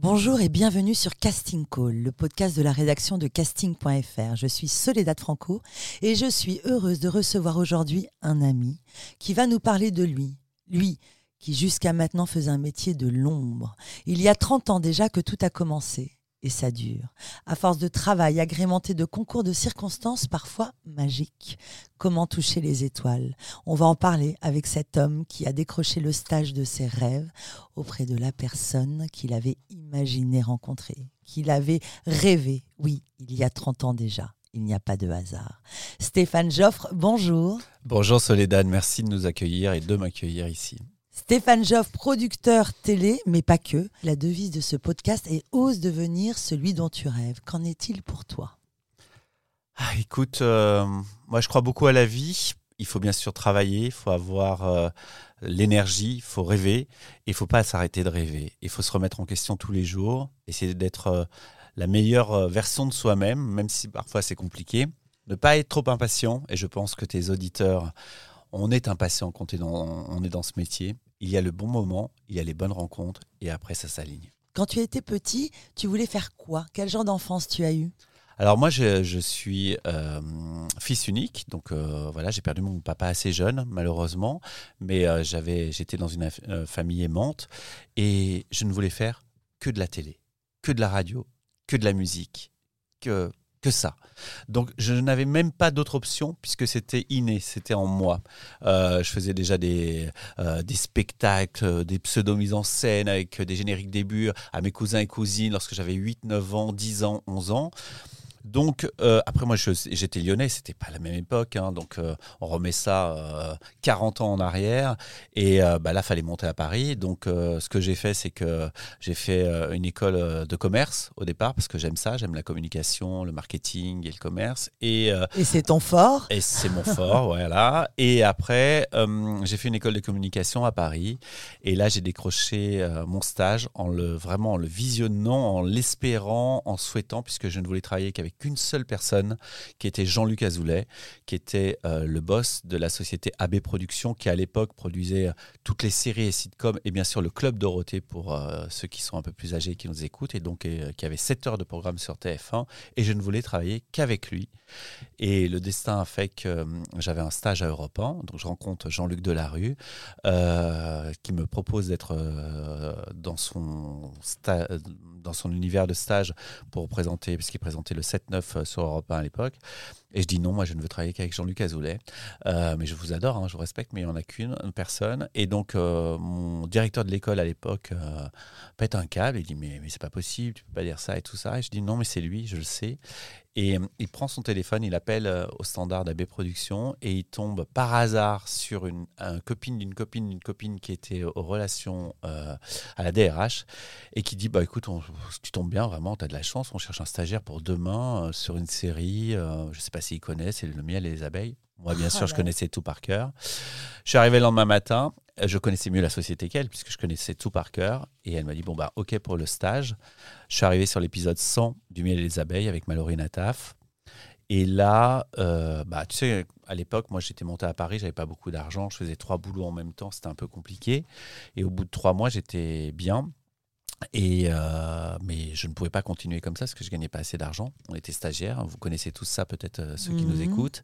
Bonjour et bienvenue sur Casting Call, le podcast de la rédaction de casting.fr. Je suis Soledad Franco et je suis heureuse de recevoir aujourd'hui un ami qui va nous parler de lui. Lui qui jusqu'à maintenant faisait un métier de l'ombre. Il y a 30 ans déjà que tout a commencé et ça dure. À force de travail agrémenté de concours de circonstances parfois magiques. Comment toucher les étoiles? On va en parler avec cet homme qui a décroché le stage de ses rêves auprès de la personne qu'il avait imaginé rencontrer, qu'il avait rêvé, oui, il y a 30 ans déjà. Il n'y a pas de hasard. Stéphane Joffre, bonjour. Bonjour Soledad, merci de nous accueillir et de m'accueillir ici. Stéphane Joff, producteur télé, mais pas que. La devise de ce podcast est Ose devenir celui dont tu rêves. Qu'en est-il pour toi? Ah, Écoute, euh, moi je crois beaucoup à la vie. Il faut bien sûr travailler, il faut avoir euh, l'énergie, il faut rêver, et il faut pas s'arrêter de rêver. Il faut se remettre en question tous les jours, essayer d'être euh, la meilleure version de soi-même, même si parfois c'est compliqué. Ne pas être trop impatient, et je pense que tes auditeurs on est impatient quand on est dans ce métier il y a le bon moment, il y a les bonnes rencontres, et après ça s'aligne. Quand tu étais petit, tu voulais faire quoi? Quel genre d'enfance tu as eu? Alors moi, je, suis euh, fils unique, donc euh, voilà, j'ai perdu mon papa assez jeune, malheureusement, mais euh, j'avais, j'étais dans une famille aimante et je ne voulais faire que de la télé, que de la radio, que de la musique, que que ça. Donc je n'avais même pas d'autre option puisque c'était inné, c'était en moi. Euh, je faisais déjà des, euh, des spectacles, des pseudo-mises en scène avec des génériques début à mes cousins et cousines lorsque j'avais 8, 9 ans, 10 ans, 11 ans. Donc, euh, après, moi, j'étais lyonnais, c'était pas la même époque. Hein, donc, euh, on remet ça 40 euh, ans en arrière. Et bah, là, fallait monter à Paris. Donc, ce que j'ai fait, c'est que j'ai fait une école de commerce au départ, parce que j'aime ça, j'aime la communication, le marketing et le commerce. Et, et c'est ton fort? Et c'est mon fort, voilà. Et après, j'ai fait une école de communication à Paris. Et là, j'ai décroché mon stage en le, vraiment en le visionnant, en l'espérant, en souhaitant, puisque je ne voulais travailler qu'avec qu'une seule personne, qui était Jean-Luc Azoulay, qui était euh, le boss de la société AB Productions, qui à l'époque produisait euh, toutes les séries et sitcoms, et bien sûr le Club Dorothée pour euh, ceux qui sont un peu plus âgés et qui nous écoutent, et donc qui avait 7 heures de programme sur TF1, et je ne voulais travailler qu'avec lui. Et le destin a fait que j'avais un stage à Europe 1, donc je rencontre Jean-Luc Delarue, qui me propose d'être dans, son dans son univers de stage pour présenter, puisqu'il présentait le 7 9 euh, sur Europe 1 à l'époque. Et je dis non, moi je ne veux travailler qu'avec Jean-Luc Azoulay. Euh, mais je vous adore, hein, je vous respecte, mais il n'y en a qu'une personne. Et donc euh, mon directeur de l'école à l'époque pète un câble, il dit mais, mais c'est pas possible, tu peux pas dire ça et tout ça. Et je dis non, mais c'est lui, je le sais. Et il prend son téléphone, il appelle au standard d'AB Productions et il tombe par hasard sur une, copine d'une copine d'une copine qui était aux relations à la DRH et qui dit bah écoute, tu tombes bien vraiment, tu as de la chance, on cherche un stagiaire pour demain sur une série, je sais pas s'ils connaissent, c'est le miel et les abeilles. Moi, bien sûr, je connaissais tout par cœur. Je suis arrivé le lendemain matin. Je connaissais mieux la société qu'elle, puisque je connaissais tout par cœur. Et elle m'a dit Bon, bah, OK pour le stage. Je suis arrivé sur l'épisode 100 du miel et les abeilles avec Mallory Nataf. Et là, euh, bah, tu sais, à l'époque, moi, j'étais monté à Paris, j'avais pas beaucoup d'argent, je faisais trois boulots en même temps, c'était un peu compliqué. Et au bout de trois mois, j'étais bien. Et euh, mais je ne pouvais pas continuer comme ça parce que je gagnais pas assez d'argent. On était stagiaires, vous connaissez tous ça peut-être euh, ceux qui nous mhm. écoutent.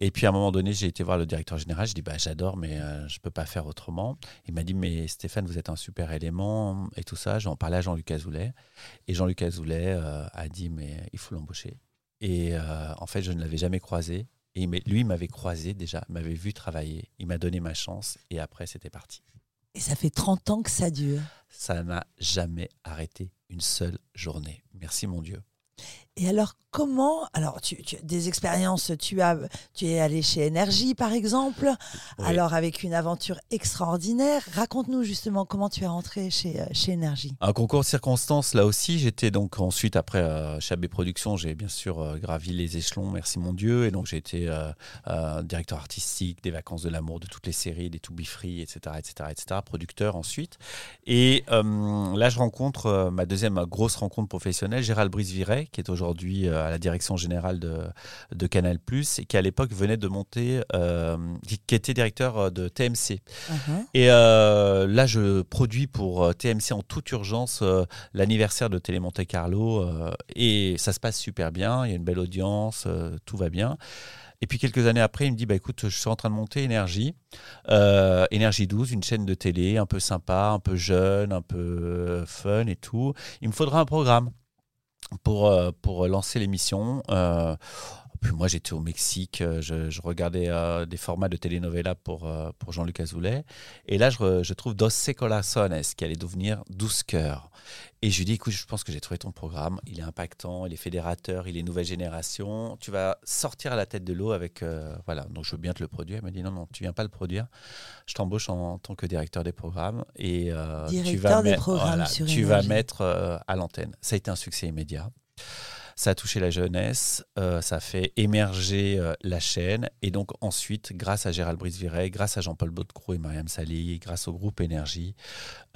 Et puis à un moment donné, j'ai été voir le directeur général. Je dis bah j'adore, mais euh, je peux pas faire autrement. Il m'a dit mais Stéphane, vous êtes un super élément et tout ça. J'en parlais à Jean-Luc Azoulay et Jean-Luc Azoulay a dit mais il faut l'embaucher. Et en fait, je ne l'avais jamais croisé. Et lui, il m'avait croisé déjà, m'avait vu travailler. Il m'a donné ma chance et après, c'était parti. Et ça fait 30 ans que ça dure. Ça n'a jamais arrêté une seule journée. Merci mon Dieu. Et alors, comment Alors, tu, tu- des expériences, tu as, tu es allé chez Énergie, par exemple. Oui. Alors, avec une aventure extraordinaire. Raconte-nous justement comment tu es rentré chez, euh, chez Énergie. Un concours de circonstances, là aussi, j'étais donc ensuite, après euh, chez AB Productions, j'ai bien sûr euh, gravi les échelons, merci mon Dieu, et donc j'ai été euh, directeur artistique des Vacances de l'amour, de toutes les séries, des To Be Free, etc., etc., etc., producteur ensuite. Et là, je rencontre ma deuxième grosse rencontre professionnelle, Gérald Brice-Viret, qui est aujourd'hui euh, à la direction générale de, de Canal+, et qui à l'époque venait de monter, euh, qui, était directeur euh, de TMC. Uh-huh. Et euh, là, je produis pour TMC en toute urgence euh, l'anniversaire de Télé Monte Carlo et ça se passe super bien. Il y a une belle audience, tout va bien. Et puis quelques années après, il me dit bah écoute, je suis en train de monter Énergie, euh, Énergie 12, une chaîne de télé un peu sympa, un peu jeune, un peu fun et tout. Il me faudra un programme pour euh, pour lancer l'émission. Euh, puis moi, j'étais au Mexique, euh, je, je regardais euh, des formats de telenovela pour, euh, pour Jean-Luc Azoulay. Et là, je, je trouve Dos Corazones, qui allait devenir 12 cœurs. Et je lui dis, écoute, je pense que j'ai trouvé ton programme. Il est impactant, il est fédérateur, il est nouvelle génération. Tu vas sortir à la tête de l'eau avec. euh, voilà, donc je veux bien te le produire. Il m'a dit, non, non, tu viens pas le produire. Je t'embauche en, tant que directeur des programmes. Et tu Directeur vas des mettre- programmes voilà, Tu vas mettre à l'antenne. Ça a été un succès immédiat. Ça a touché la jeunesse, euh, ça a fait émerger euh, la chaîne. Et donc ensuite, grâce à Gérald Brice-Viret, grâce à Jean-Paul Baudecroux et Mariam Sali, grâce au groupe Énergie,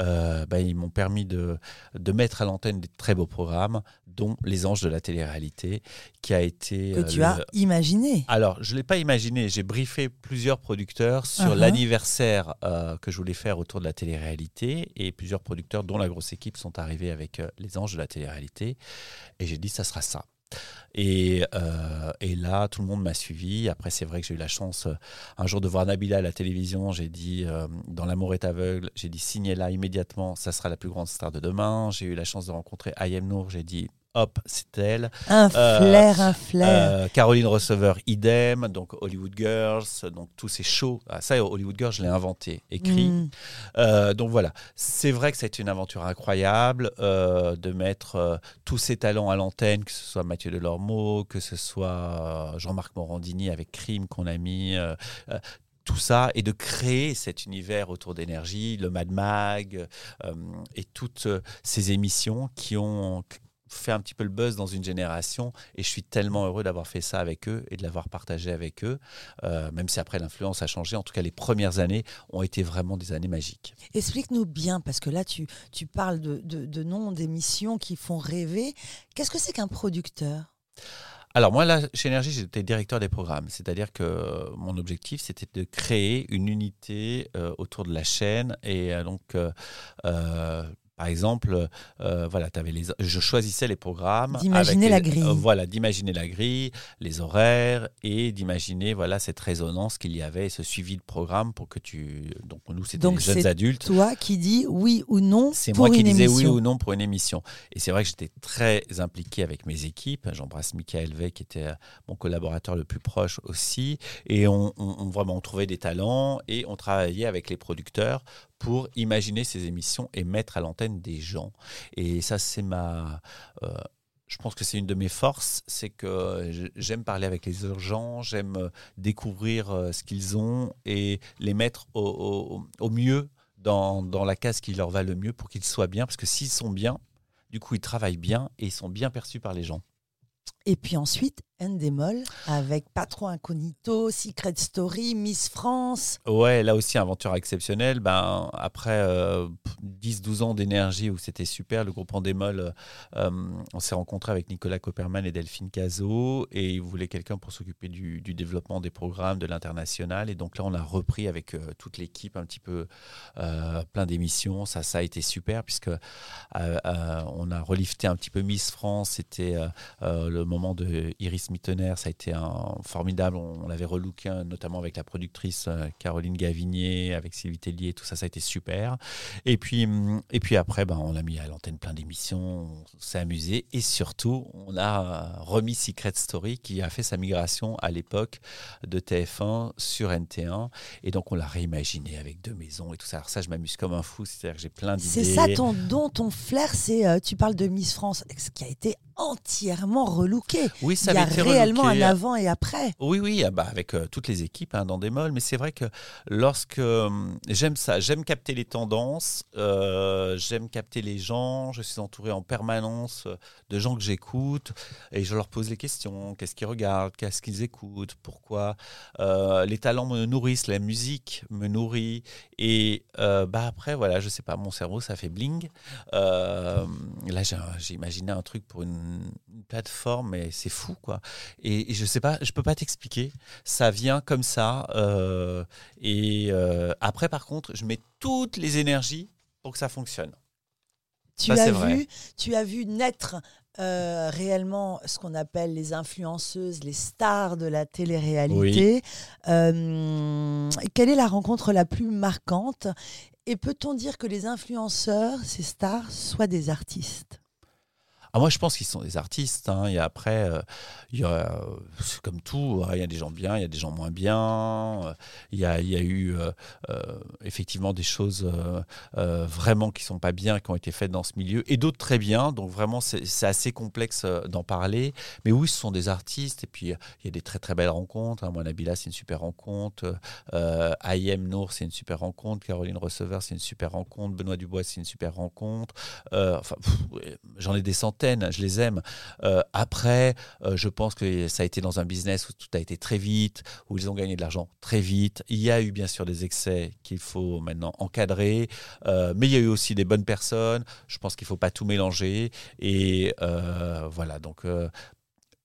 euh, bah, ils m'ont permis de, de mettre à l'antenne des très beaux programmes, dont Les Anges de la télé-réalité, qui a été... Que euh, tu le- as imaginé. alors, je ne l'ai pas imaginé. J'ai briefé plusieurs producteurs sur Uh-huh. l'anniversaire que je voulais faire autour de la télé-réalité. Et plusieurs producteurs, dont la grosse équipe, sont arrivés avec les anges de la télé-réalité. Et j'ai dit, ça sera ça. Et, euh, et là, tout le monde m'a suivi. Après, c'est vrai que j'ai eu la chance euh, un jour de voir Nabila à la télévision. J'ai dit, euh, dans L'amour est aveugle, j'ai dit, signez-la immédiatement, ça sera la plus grande star de demain. J'ai eu la chance de rencontrer Ayem Nour. J'ai dit, hop, c'est elle. Un Euh, flair, un flair. Euh, Caroline Receveur, idem. Donc Hollywood Girls, donc tous ces shows. Ah, ça, Hollywood Girls, je l'ai inventé, écrit. Mm. Euh, donc voilà, c'est vrai que été une aventure incroyable de mettre tous ces talents à l'antenne, que ce soit Mathieu Delormeau, que ce soit Jean-Marc Morandini avec Crime qu'on a mis. tout ça et de créer cet univers autour d'énergie, le Mad Mag euh, et toutes ces émissions qui ont fait un petit peu le buzz dans une génération et je suis tellement heureux d'avoir fait ça avec eux et de l'avoir partagé avec eux, euh, même si après l'influence a changé. En tout cas, les premières années ont été vraiment des années magiques. Explique-nous bien, parce que là, tu, tu parles de, de, de noms d'émissions qui font rêver. Qu'est-ce que c'est qu'un producteur? Alors moi, là, chez Énergie, j'étais directeur des programmes. C'est-à-dire que mon objectif, c'était de créer une unité euh, autour de la chaîne. Et euh, donc, euh, par exemple, euh, voilà, avais les, je choisissais les programmes. D'imaginer la grille. euh, voilà, d'imaginer la grille, les horaires et d'imaginer voilà cette résonance qu'il y avait, ce suivi de programme pour que tu. Donc nous, c'était Donc, les jeunes c'est adultes. Toi qui dis oui ou non C'est pour moi qui une disais émission. oui ou non pour une émission. Et c'est vrai que j'étais très impliqué avec mes équipes. J'embrasse Michael Vey, qui était euh, mon collaborateur le plus proche aussi. Et on, on- on- vraiment, on trouvait des talents et on travaillait avec les producteurs pour imaginer ces émissions et mettre à l'antenne des gens. Et ça, c'est ma... euh, je pense que c'est une de mes forces, c'est que j'aime parler avec les gens, j'aime euh, découvrir euh, ce qu'ils ont et les mettre au, au- au mieux dans, dans la case qui leur va le mieux pour qu'ils soient bien. Parce que s'ils sont bien, du coup, ils travaillent bien et ils sont bien perçus par les gens. Et puis ensuite, Endemol avec Patron Incognito, Secret Story, Miss France. Ouais, là aussi, aventure exceptionnelle. Ben, après euh, 10-12 ans d'énergie où c'était super, le groupe Endemol, euh, on s'est rencontré avec Nicolas Copperman et Delphine Cazot et ils voulaient quelqu'un pour s'occuper du, développement des programmes, de l'international. Et donc là, on a repris avec euh, toute l'équipe un petit peu euh, plein d'émissions. Ça, ça a été super puisque euh, euh, on a relifté un petit peu Miss France. C'était euh, euh, le moment de Iris Mittener, ça a été un, formidable. On, on l'avait relooké, hein, notamment avec la productrice euh, Caroline Gavinier, avec Sylvie Tellier, tout ça, ça a été super. Et puis, hum, et puis après, ben, on a mis à l'antenne plein d'émissions, on s'est amusé. Et surtout, on a remis Secret Story, qui a fait sa migration à l'époque de TF1 sur NT1. Et donc, on l'a réimaginé avec deux maisons et tout ça. Alors ça, je m'amuse comme un fou, c'est-à-dire que j'ai plein d'idées. C'est ça ton don, ton flair, c'est euh, tu parles de Miss France, ce qui a été entièrement relooké. Oui, ça Il y a avait été réellement relooké. un avant et après. Oui, oui, ah bah avec euh, toutes les équipes hein, dans des molles, mais c'est vrai que lorsque euh, j'aime ça, j'aime capter les tendances, euh, j'aime capter les gens, je suis entouré en permanence de gens que j'écoute et je leur pose les questions, qu'est-ce qu'ils regardent, qu'est-ce qu'ils écoutent, pourquoi? Les talents me nourrissent, la musique me nourrit et bah après voilà, je sais pas, mon cerveau ça fait bling. Là j'ai j'ai imaginé un truc pour une, une plateforme, mais c'est fou quoi. Et, et je sais pas, je peux pas t'expliquer. Ça vient comme ça. euh, et euh, après, par contre, je mets toutes les énergies pour que ça fonctionne. Tu Ça, c'est as vrai. vu, tu as vu naître euh, réellement ce qu'on appelle les influenceuses, les stars de la télé-réalité. Euh, quelle est la rencontre la plus marquante? Et peut-on dire que les influenceurs, ces stars, soient des artistes? Ah, moi, je pense qu'ils sont des artistes. hein. Et après, euh, c'est comme tout. hein. Il y a des gens bien, il y a des gens moins bien. Il y a, y a eu euh, euh, effectivement des choses vraiment qui sont pas bien, qui ont été faites dans ce milieu, et d'autres très bien. Donc vraiment, c'est assez complexe d'en parler. Mais oui, ce sont des artistes. Et puis, il y a des très très belles rencontres. hein. Moi, Nabila, c'est une super rencontre. Ayem Nour, c'est une super rencontre. Caroline Receveur, c'est une super rencontre. Benoît Dubois, c'est une super rencontre. Enfin, j'en ai des centaines. Je les aime. Euh, après, euh, je pense que ça a été dans un business où tout a été très vite, où ils ont gagné de l'argent très vite. Il y a eu bien sûr des excès qu'il faut maintenant encadrer, euh, mais il y a eu aussi des bonnes personnes. Je pense qu'il ne faut pas tout mélanger. Et voilà, donc.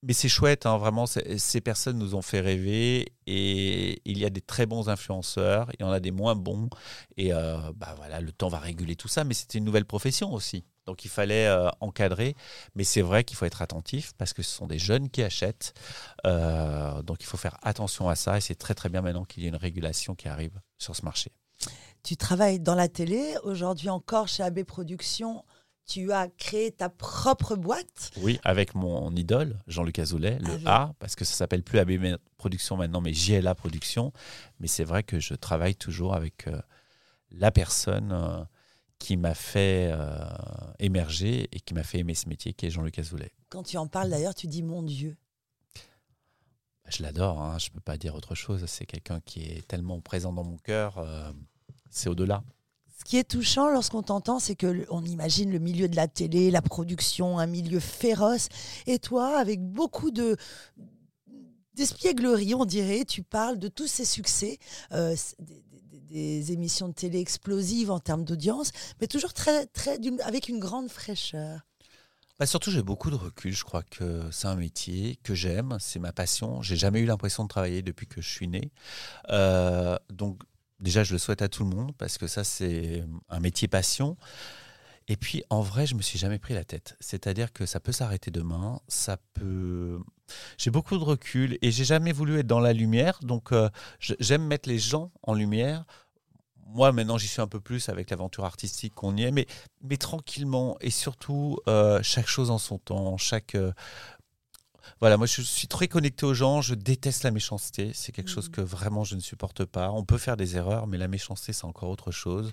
mais c'est chouette, hein, vraiment, ces personnes nous ont fait rêver et il y a des très bons influenceurs, il y en a des moins bons et euh, bah voilà, le temps va réguler tout ça, mais c'était une nouvelle profession aussi. Donc il fallait euh, encadrer, mais c'est vrai qu'il faut être attentif parce que ce sont des jeunes qui achètent, Euh, donc il faut faire attention à ça et c'est très très bien maintenant qu'il y ait une régulation qui arrive sur ce marché. Tu travailles dans la télé, aujourd'hui encore chez AB Productions. Tu as créé ta propre boîte. Oui, avec mon idole, Jean-Luc Azoulay, le Avec- A, parce que ça s'appelle plus AB Production maintenant, mais JLA Production. Mais c'est vrai que je travaille toujours avec euh, la personne qui m'a fait euh, émerger et qui m'a fait aimer ce métier, qui est Jean-Luc Azoulay. Quand tu en parles d'ailleurs, tu dis mon Dieu. Je l'adore, hein, je ne peux pas dire autre chose. C'est quelqu'un qui est tellement présent dans mon cœur, euh, c'est au-delà. Ce qui est touchant lorsqu'on t'entend, c'est que l- on imagine le milieu de la télé, la production, un milieu féroce. Et toi, avec beaucoup de d'espièglerie, on dirait, tu parles de tous ces succès, euh, des, émissions de télé explosives en termes d'audience, mais toujours très, très, avec une grande fraîcheur. Bah surtout, j'ai beaucoup de recul. Je crois que c'est un métier que j'aime, c'est ma passion. J'ai jamais eu l'impression de travailler depuis que je suis né. Euh, donc, déjà, je le souhaite à tout le monde parce que ça, c'est un métier passion. Et puis, en vrai, je me suis jamais pris la tête. C'est-à-dire que ça peut s'arrêter demain, ça peut. J'ai beaucoup de recul et j'ai jamais voulu être dans la lumière. Donc, euh, j'aime mettre les gens en lumière. Moi, maintenant, j'y suis un peu plus avec l'aventure artistique qu'on y est, mais, mais tranquillement et surtout euh, chaque chose en son temps. Chaque euh, voilà, moi, je suis très connecté aux gens. Je déteste la méchanceté. C'est quelque chose Mhm. que vraiment je ne supporte pas. On peut faire des erreurs, mais la méchanceté, c'est encore autre chose.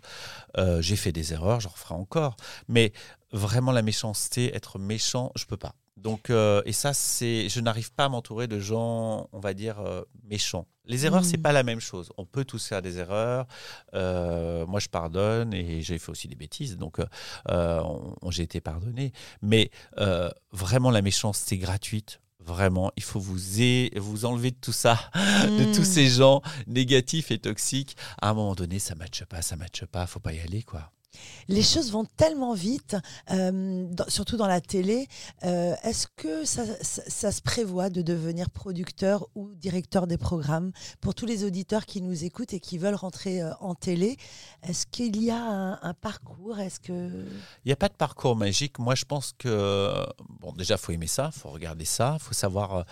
Euh, J'ai fait des erreurs, j'en referai encore. Mais vraiment, la méchanceté, être méchant, je peux pas. Donc, euh, et ça, c'est, je n'arrive pas à m'entourer de gens, on va dire, euh, méchants. Les erreurs, Mhm. c'est pas la même chose. On peut tous faire des erreurs. Euh, moi, je pardonne et j'ai fait aussi des bêtises, donc on- j'ai été pardonné. Mais vraiment, la méchanceté gratuite, vraiment, il faut vous, vous enlever de tout ça, de Mm. tous ces gens négatifs et toxiques. À un moment donné, ça matche pas, ça matche pas, faut pas y aller, quoi. Les choses vont tellement vite, euh, surtout dans la télé. Euh, Est-ce que ça se prévoit de devenir producteur ou directeur des programmes pour tous les auditeurs qui nous écoutent et qui veulent rentrer euh, en télé? Est-ce qu'il y a un, un parcours? Est-ce que Il n'y a pas de parcours magique. Moi, je pense que, bon, déjà, faut aimer ça, faut regarder ça, faut savoir.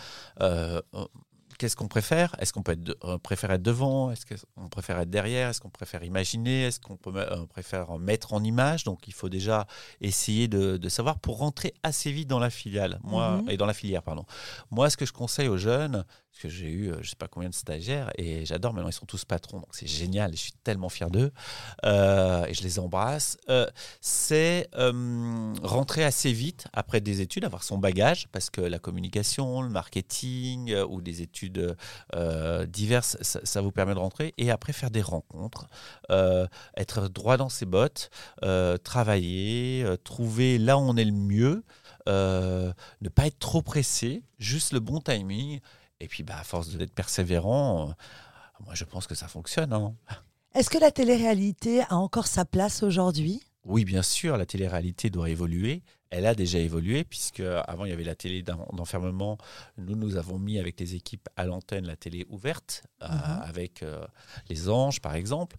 Qu'est-ce qu'on préfère? Est-ce qu'on peut être euh, préfère être devant? Est-ce qu'on préfère être derrière? Est-ce qu'on préfère imaginer? Est-ce qu'on peut, euh, préfère mettre en image? Donc il faut déjà essayer de, de, savoir pour rentrer assez vite dans la filiale, moi mhm. et dans la filière, pardon. Moi, ce que je conseille aux jeunes, parce que j'ai eu, euh, je sais pas combien de stagiaires et j'adore. Maintenant, ils sont tous patrons, donc c'est génial. Je suis tellement fier d'eux euh, et je les embrasse. Euh, c'est rentrer assez vite après des études, avoir son bagage, parce que la communication, le marketing ou des études diverses, ça, vous permet de rentrer et après faire des rencontres, être droit dans ses bottes, travailler, trouver là où on est le mieux. ne pas être trop pressé, juste le bon timing et puis, bah, à force d'être persévérant, euh, moi, je pense que ça fonctionne. Hein. Est-ce que la télé-réalité a encore sa place aujourd'hui? Oui, bien sûr, la télé-réalité doit évoluer. Elle a déjà évolué, puisque avant il y avait la télé d'enfermement. Nous, nous avons mis avec les équipes à l'antenne la télé ouverte, euh, mhm. avec euh, Les Anges, par exemple,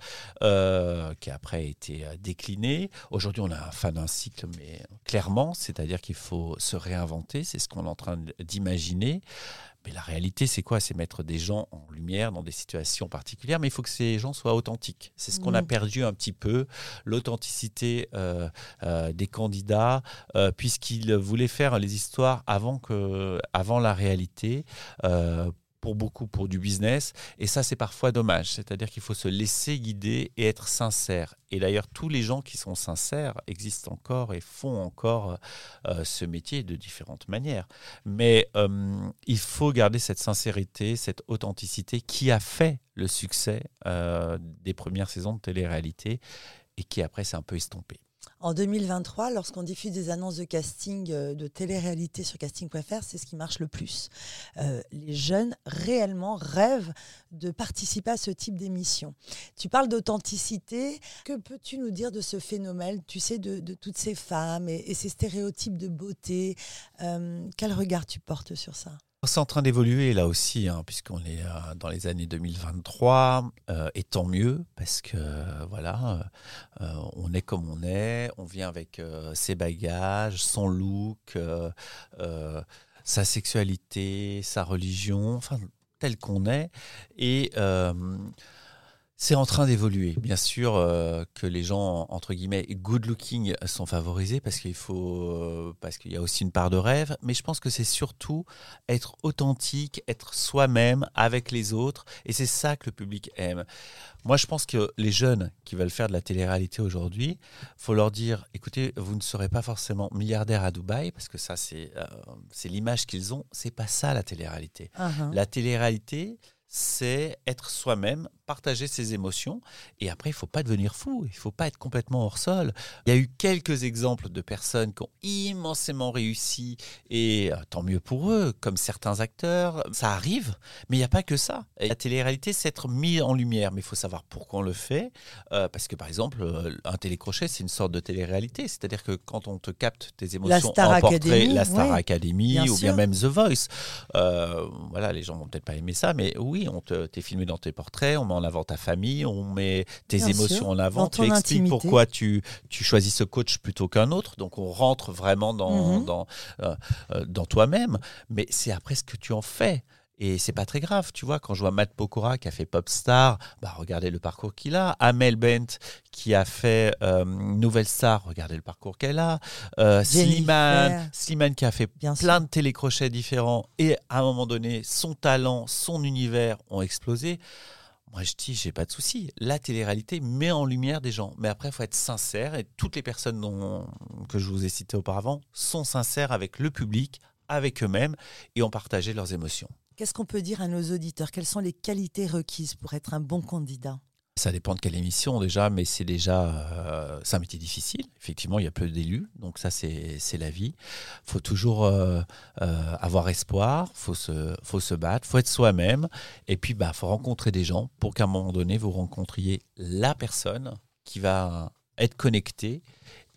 qui après a été déclinée. Aujourd'hui, on a un fin d'un cycle, mais clairement, c'est-à-dire qu'il faut se réinventer. C'est ce qu'on est en train d'imaginer. Mais la réalité, c'est quoi? C'est mettre des gens en lumière dans des situations particulières, mais il faut que ces gens soient authentiques. C'est ce qu'on a perdu un petit peu, l'authenticité euh, euh, des candidats, euh, puisqu'ils voulaient faire les histoires avant, que, avant la réalité pour beaucoup pour du business. Et ça, c'est parfois dommage. C'est-à-dire qu'il faut se laisser guider et être sincère. Et d'ailleurs, tous les gens qui sont sincères existent encore et font encore euh, ce métier de différentes manières. Mais euh, il faut garder cette sincérité, cette authenticité qui a fait le succès euh, des premières saisons de télé-réalité et qui après s'est un peu estompé. En 2023, lorsqu'on diffuse des annonces de casting euh, de télé-réalité sur casting.fr, c'est ce qui marche le plus. Euh, les jeunes réellement rêvent de participer à ce type d'émission. Tu parles d'authenticité. Que peux-tu nous dire de ce phénomène, tu sais, de, toutes ces femmes et, ces stéréotypes de beauté euh, Quel regard tu portes sur ça? C'est en train d'évoluer là aussi, hein, puisqu'on est euh, dans les années 2023, euh, et tant mieux, parce que voilà, euh, on est comme on est, on vient avec ses bagages, son look, sa sexualité, sa religion, enfin, tel qu'on est, et c'est en train d'évoluer. Bien sûr euh, que les gens entre guillemets good looking sont favorisés parce qu'il faut euh, parce qu'il y a aussi une part de rêve, mais je pense que c'est surtout être authentique, être soi-même avec les autres et c'est ça que le public aime. Moi, je pense que les jeunes qui veulent faire de la télé-réalité aujourd'hui, faut leur dire écoutez, vous ne serez pas forcément milliardaire à Dubaï parce que ça c'est euh, c'est l'image qu'ils ont, c'est pas ça la télé-réalité. Uh-huh. La télé-réalité, c'est être soi-même, partager ses émotions. Et après, il faut pas devenir fou, il faut pas être complètement hors sol. Il y a eu quelques exemples de personnes qui ont immensément réussi, et euh, tant mieux pour eux, comme certains acteurs. Ça arrive, mais il n'y a pas que ça. la télé-réalité, c'est être mis en lumière, mais il faut savoir pourquoi on le fait. Euh, parce que, par exemple, euh, un télécrochet, c'est une sorte de télé-réalité. C'est-à-dire que quand on te capte tes émotions en portrait, la Star Academy, ou bien même The Voice, voilà, les gens vont peut-être pas aimer ça, mais oui, on t'est filmé dans tes portraits, on en avant ta famille, on met tes émotions en avant, tu expliques pourquoi tu, tu choisis ce coach plutôt qu'un autre. Donc on rentre vraiment dans, mhm. dans, euh, euh, dans toi-même, mais c'est après ce que tu en fais. Et c'est pas très grave, tu vois, quand je vois Matt Pokora qui a fait Popstar, bah regardez le parcours qu'il a. Amel Bent qui a fait euh, Nouvelle Star, regardez le parcours qu'elle a. Euh, Slimane, Slimane qui a fait plein de télécrochets différents et à un moment donné, son talent, son univers ont explosé. Je dis, j'ai pas de souci. La télé-réalité met en lumière des gens. Mais après, il faut être sincère. Et toutes les personnes que je vous ai citées auparavant sont sincères avec le public, avec eux-mêmes et ont partagé leurs émotions. Qu'est-ce qu'on peut dire à nos auditeurs? Quelles sont les qualités requises pour être un bon candidat? Ça dépend de quelle émission déjà, mais c'est déjà euh, un métier difficile. Effectivement, il y a peu d'élus, donc ça c'est la vie. Il faut toujours euh, euh, avoir espoir, faut se faut se battre, faut être soi-même, et puis bah faut rencontrer des gens pour qu'à un moment donné vous rencontriez la personne qui va être connectée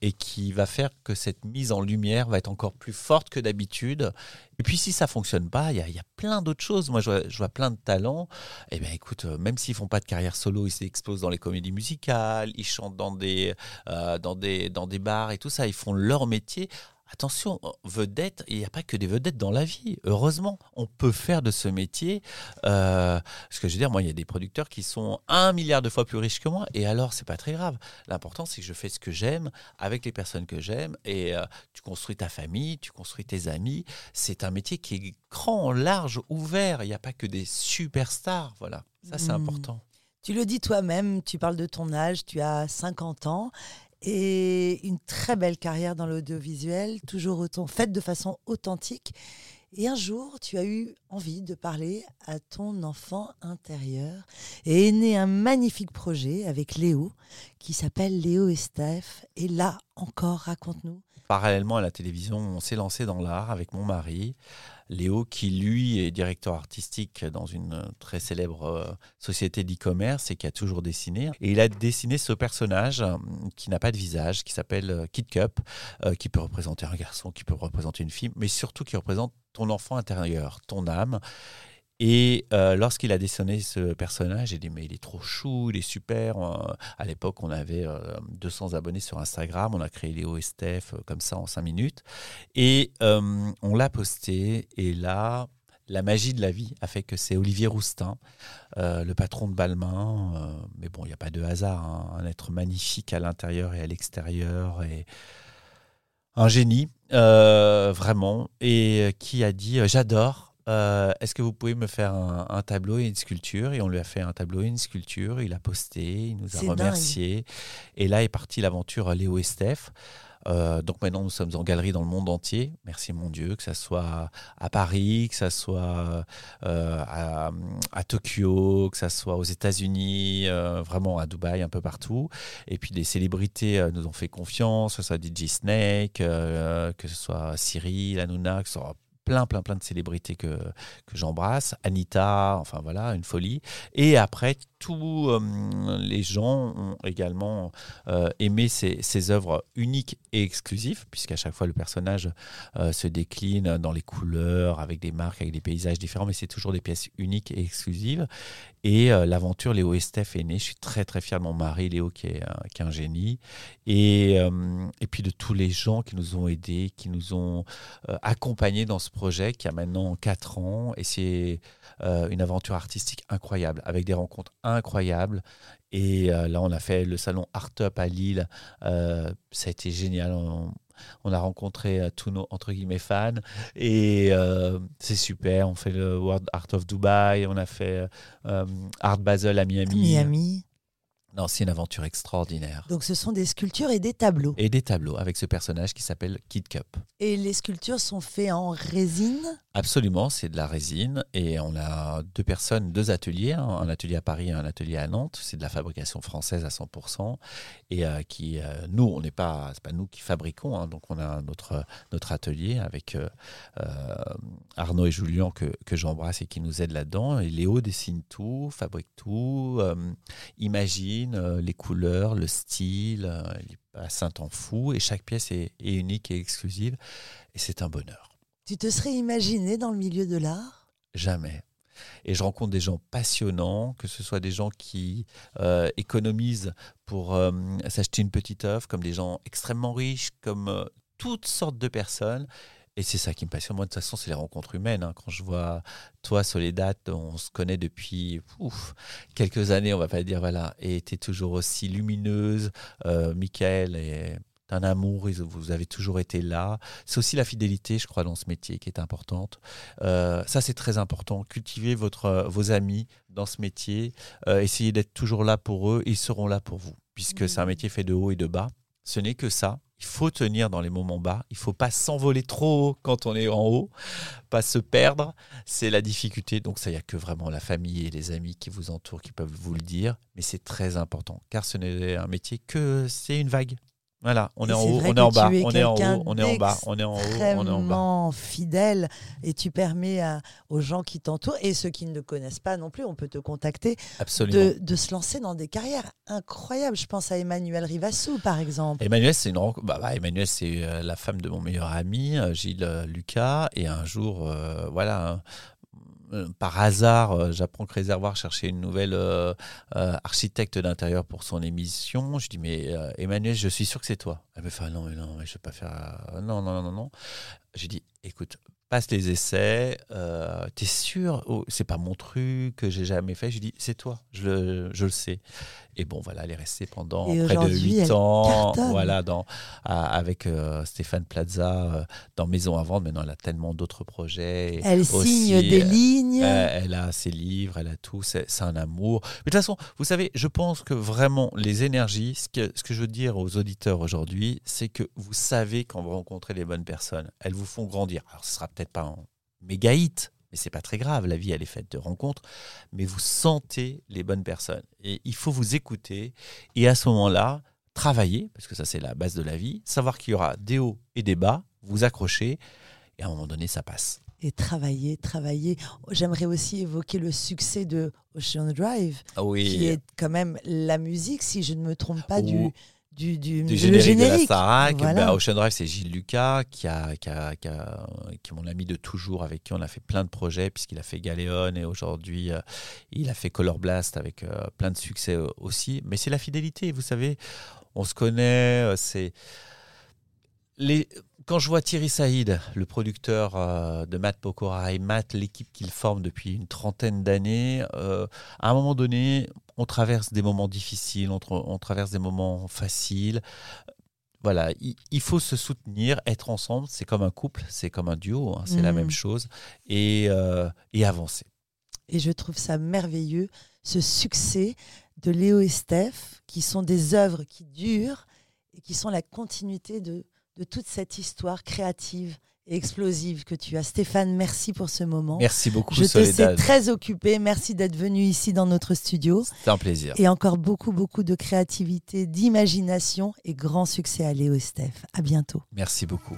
et qui va faire que cette mise en lumière va être encore plus forte que d'habitude. Et puis si ça fonctionne pas, il y, a, plein d'autres choses. Moi, je vois, plein de talents. Eh bien, écoute, euh, même s'ils font pas de carrière solo, ils s'exposent dans les comédies musicales, ils chantent dans des, euh, dans des, dans des bars et tout ça. Ils font leur métier Attention, vedette, il n'y a pas que des vedettes dans la vie. Heureusement, on peut faire de ce métier. Euh, ce que je veux dire, moi, il y a des producteurs qui sont un milliard de fois plus riches que moi, et alors, c'est pas très grave. L'important, c'est que je fais ce que j'aime avec les personnes que j'aime, et euh, tu construis ta famille, tu construis tes amis. C'est un métier qui est grand, large, ouvert. Il n'y a pas que des superstars. Voilà, ça, c'est Hmm. important. Tu le dis toi-même, tu parles de ton âge, tu as 50 ans et une très belle carrière dans l'audiovisuel, toujours autant faite de façon authentique. Et un jour, tu as eu envie de parler à ton enfant intérieur et est né un magnifique projet avec Léo qui s'appelle Léo et. Et là encore, raconte-nous. Parallèlement à la télévision, on s'est lancé dans l'art avec mon mari, Léo, qui lui est directeur artistique dans une très célèbre euh, société d'e-commerce et qui a toujours dessiné. Et il a dessiné ce personnage euh, qui n'a pas de visage, qui s'appelle euh, Kid Cup, euh, qui peut représenter un garçon, qui peut représenter une fille, mais surtout qui représente ton enfant intérieur, ton âme. Et euh, lorsqu'il a dessiné ce personnage, j'ai dit mais il est trop chou, il est super. À l'époque, on avait euh, 200 abonnés sur Instagram, on a créé Léo et Steph euh, comme ça en 5 minutes. Et euh, on l'a posté, et là, la magie de la vie a fait que c'est Olivier Roustin, le patron de Balmain. mais bon, il n'y a pas de hasard, hein, un être magnifique à l'intérieur et à l'extérieur. Et un génie, vraiment, et qui a dit J'adore. Euh, Est-ce que vous pouvez me faire un, un tableau et une sculpture? Et on lui a fait un tableau et une sculpture. Il a posté, il nous a remercié. Et là est partie l'aventure Léo et Steph. Euh, donc maintenant, nous sommes en galerie dans le monde entier. Merci mon Dieu, que ça soit à Paris, que ça soit euh, à, à Tokyo, que ça soit aux États-Unis, euh, vraiment à Dubaï, un peu partout. Et puis des célébrités nous ont fait confiance, que ce soit DJ Snake, que ce soit Cyril, Hanouna, que ce soit plein, plein, plein de célébrités que, que j'embrasse. Anita, enfin voilà, une folie. Et après, tous euh, les gens ont également euh, aimé ces, ces œuvres uniques et exclusives, puisqu'à chaque fois le personnage euh, se décline dans les couleurs, avec des marques, avec des paysages différents, mais c'est toujours des pièces uniques et exclusives. Et l'aventure Léo et Steph est née. Je suis très très fier de mon mari Léo qui est, qui est un génie. Et, et puis de tous les gens qui nous ont aidés, qui nous ont accompagnés dans ce projet qui a maintenant 4 ans. Et c'est euh, une aventure artistique incroyable, avec des rencontres incroyables. Et euh, là, on a fait le salon Art Up à Lille. Euh, ça a été génial. On, a rencontré tous nos entre guillemets fans et c'est super. On fait le World Art of Dubai, on a fait Art Basel à. Miami. Non, c'est une aventure extraordinaire. Donc ce sont des sculptures et des tableaux. Et des tableaux avec ce personnage qui s'appelle Kid Cup. Et les sculptures sont faites en résine? Absolument, c'est de la résine et on a deux personnes, deux ateliers, hein, un atelier à Paris et un atelier à Nantes. C'est de la fabrication française à 100% et euh, qui, euh, nous, on n'est pas, c'est pas nous qui fabriquons, hein, donc on a notre notre atelier avec euh, Arnaud et Julien que, que j'embrasse et qui nous aident là-dedans. Et Léo dessine tout, fabrique tout, imagine euh, les couleurs, le style, euh, il passe un temps fou et chaque pièce est, est unique et exclusive et c'est un bonheur. Tu te serais imaginé dans le milieu de l'art? Jamais. Et je rencontre des gens passionnants, que ce soit des gens qui euh, économisent pour euh, s'acheter une petite œuvre, comme des gens extrêmement riches, comme euh, toutes sortes de personnes. Et c'est ça qui me passionne. Moi, de toute façon, c'est les rencontres humaines. hein. Quand je vois toi, Soledad, on se connaît depuis ouf, quelques années, on va pas dire, voilà, et tu es toujours aussi lumineuse. Euh, Michael est un amour, vous avez toujours été là. C'est aussi la fidélité, je crois, dans ce métier qui est importante. Euh, ça, c'est très important. Cultivez votre, euh, vos amis dans ce métier. Euh, essayez d'être toujours là pour eux. Ils seront là pour vous, puisque c'est un métier fait de haut et de bas. Ce n'est que ça. Il faut tenir dans les moments bas. Il faut pas s'envoler trop haut quand on est en haut, pas se perdre. C'est la difficulté. Donc ça, il n'y a que vraiment la famille et les amis qui vous entourent qui peuvent vous le dire. Mais c'est très important, car ce n'est un métier que c'est une vague. Voilà, on est en haut, on est en bas, on est en haut, on est en bas, on est en haut, on est en bas. Fidèle et tu permets à- aux gens qui t'entourent et ceux qui ne te connaissent pas non plus, on peut te contacter, de, de se lancer dans des carrières incroyables. Je pense à Emmanuel Rivassou par exemple. Emmanuel, c'est une rencontre- bah, bah, Emmanuel, c'est euh, la femme de mon meilleur ami, euh, Gilles euh, Lucas. Et un jour, euh, voilà, hein, par hasard, euh, j'apprends que Réservoir cherchait une nouvelle euh, architecte d'intérieur pour son émission. Je dis, mais Emmanuel, je suis sûr que c'est toi. Elle me fait, ah non, mais non, je ne vais pas faire. Non, non, non, non. Je dis, écoute, passe les essais, euh, t'es sûr? Oh, C'est pas mon truc que j'ai jamais fait. Je dis, c'est toi, je le sais. Et bon, voilà, elle est restée pendant près de 8 ans. Voilà, dans, avec euh, Stéphane Plaza euh, dans Maison à vendre. Maintenant, elle a tellement d'autres projets. Elle signe des lignes. Elle, a ses livres, elle a tout. C'est un amour. Mais de toute façon, vous savez, je pense que vraiment, les énergies, ce que, ce que je veux dire aux auditeurs aujourd'hui, c'est que vous savez quand vous rencontrez les bonnes personnes, elles vous font grandir. Alors, ce sera peut-être pas un méga hit, mais c'est pas très grave, la vie elle est faite de rencontres, mais vous sentez les bonnes personnes et il faut vous écouter et à ce moment-là travailler parce que ça c'est la base de la vie, savoir qu'il y aura des hauts et des bas, vous accrocher et à un moment donné ça passe. Et travailler, travailler. J'aimerais aussi évoquer le succès de Ocean Drive, ah oui. qui est quand même la musique, si je ne me trompe pas, du, du, du, générique, de la bah, Ocean Drive, c'est Gilles Lucas, qui, a, qui, a, qui, a, qui, est mon ami de toujours, avec qui on a fait plein de projets, puisqu'il a fait Galéon et aujourd'hui, euh, il a fait Color Blast avec euh, plein de succès euh, aussi. Mais c'est la fidélité, vous savez, on se connaît, c'est. Les, quand je vois Thierry Saïd, le producteur de Matt Pokora et Matt, l'équipe qu'il forme depuis une trentaine d'années, à un moment donné, on traverse des moments difficiles, on, traverse des moments faciles. Voilà, il, faut se soutenir, être ensemble, c'est comme un couple, c'est comme un duo, hein, c'est la même mm. chose, euh, et, avancer. Et je trouve ça merveilleux, ce succès de Léo et Steph, qui sont des œuvres qui durent et qui sont la continuité de toute cette histoire créative explosive que tu as. Stéphane, merci pour ce moment. Merci beaucoup, Je te sais très occupé. Merci d'être venu ici dans notre studio. C'est un plaisir. Et encore beaucoup, beaucoup de créativité, d'imagination et grand succès à Léo et Steph. À bientôt. Merci beaucoup.